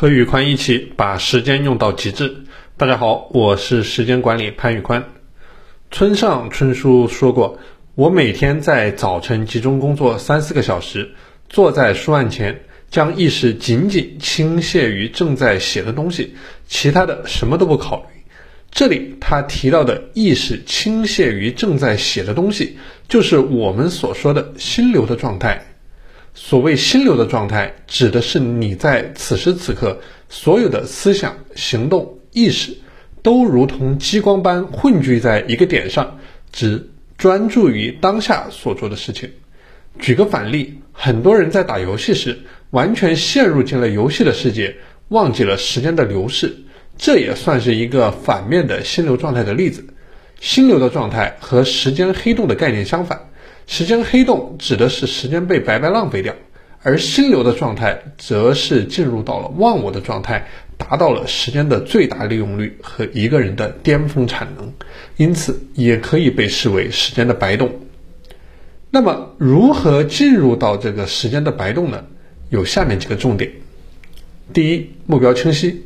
和宇宽一起把时间用到极致。大家好，我是时间管理潘宇宽。村上春树说过：“我每天在早晨集中工作三四个小时，坐在书案前，将意识仅仅倾泻于正在写的东西，其他的什么都不考虑。”这里他提到的意识倾泻于正在写的东西，就是我们所说的心流的状态。所谓心流的状态，指的是你在此时此刻所有的思想、行动、意识，都如同激光般汇聚在一个点上，只专注于当下所做的事情。举个反例，很多人在打游戏时，完全陷入进了游戏的世界，忘记了时间的流逝。这也算是一个反面的心流状态的例子。心流的状态和时间黑洞的概念相反。时间黑洞指的是时间被白白浪费掉，而心流的状态则是进入到了忘我的状态，达到了时间的最大利用率和一个人的巅峰产能，因此也可以被视为时间的白洞。那么，如何进入到这个时间的白洞呢？有下面几个重点：第一，目标清晰。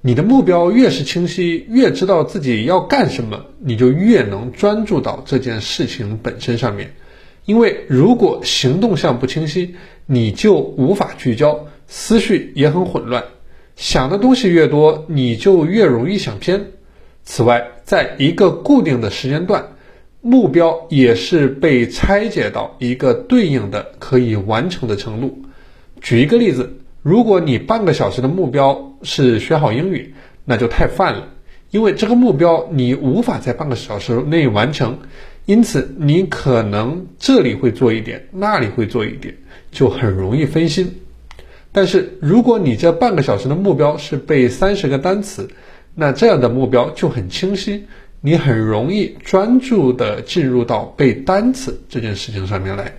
你的目标越是清晰，越知道自己要干什么，你就越能专注到这件事情本身上面。因为如果行动项不清晰，你就无法聚焦，思绪也很混乱，想的东西越多，你就越容易想偏。此外，在一个固定的时间段，目标也是被拆解到一个对应的可以完成的程度。举一个例子。如果你半个小时的目标是学好英语，那就太泛了，因为这个目标你无法在半个小时内完成，因此你可能这里会做一点，那里会做一点，就很容易分心。但是如果你这半个小时的目标是背三十个单词，那这样的目标就很清晰，你很容易专注的进入到背单词这件事情上面来。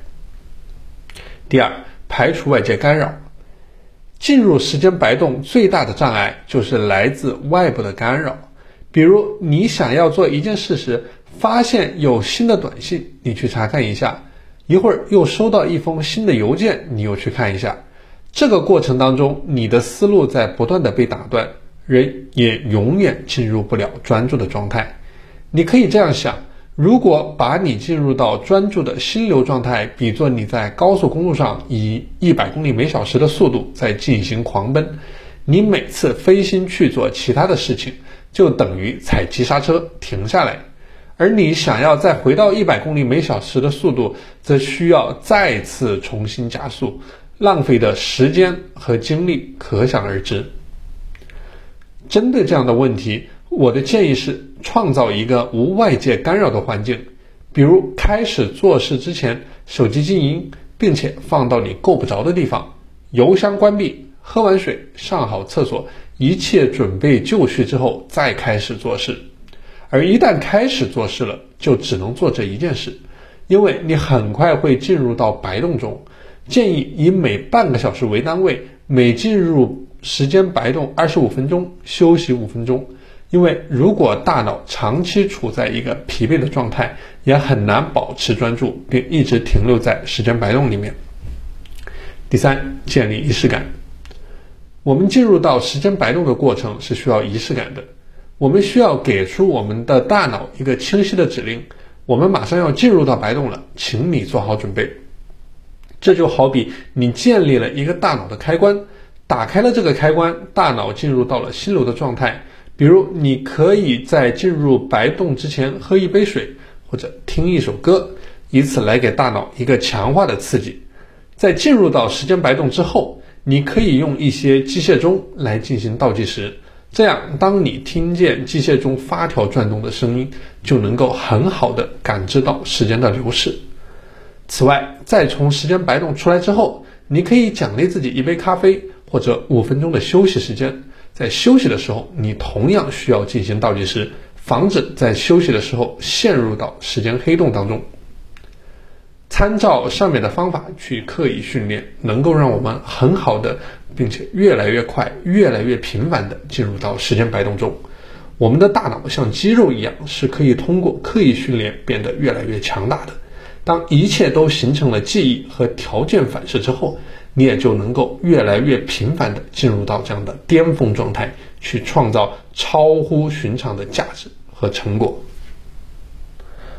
第二，排除外界干扰。进入时间白洞最大的障碍就是来自外部的干扰，比如你想要做一件事时，发现有新的短信，你去查看一下，一会儿又收到一封新的邮件，你又去看一下，这个过程当中，你的思路在不断的被打断，人也永远进入不了专注的状态。你可以这样想。如果把你进入到专注的心流状态，比作你在高速公路上以一百公里每小时的速度在进行狂奔，你每次飞心去做其他的事情，就等于踩急刹车停下来，而你想要再回到一百公里每小时的速度，则需要再次重新加速，浪费的时间和精力可想而知。针对这样的问题。我的建议是创造一个无外界干扰的环境，比如开始做事之前，手机静音，并且放到你够不着的地方，油箱关闭，喝完水，上好厕所，一切准备就绪之后再开始做事。而一旦开始做事了，就只能做这一件事，因为你很快会进入到白洞中。建议以每半个小时为单位，每进入时间白洞二十五分钟，休息五分钟。因为如果大脑长期处在一个疲惫的状态，也很难保持专注，并一直停留在时间白洞里面。第三，建立仪式感。我们进入到时间白洞的过程是需要仪式感的。我们需要给出我们的大脑一个清晰的指令：我们马上要进入到白洞了，请你做好准备。这就好比你建立了一个大脑的开关，打开了这个开关，大脑进入到了心流的状态。比如，你可以在进入白洞之前喝一杯水，或者听一首歌，以此来给大脑一个强化的刺激。在进入到时间白洞之后，你可以用一些机械钟来进行倒计时，这样当你听见机械钟发条转动的声音，就能够很好的感知到时间的流逝。此外，在从时间白洞出来之后，你可以奖励自己一杯咖啡，或者五分钟的休息时间。在休息的时候，你同样需要进行倒计时，防止在休息的时候陷入到时间黑洞当中。参照上面的方法去刻意训练，能够让我们很好的，并且越来越快、越来越频繁的进入到时间白洞中。我们的大脑像肌肉一样，是可以通过刻意训练变得越来越强大的。当一切都形成了记忆和条件反射之后，你也就能够越来越频繁地进入到这样的巅峰状态，去创造超乎寻常的价值和成果。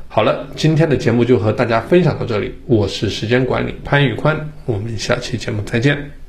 好了，今天的节目就和大家分享到这里，我是时间管理潘宇宽，我们下期节目再见。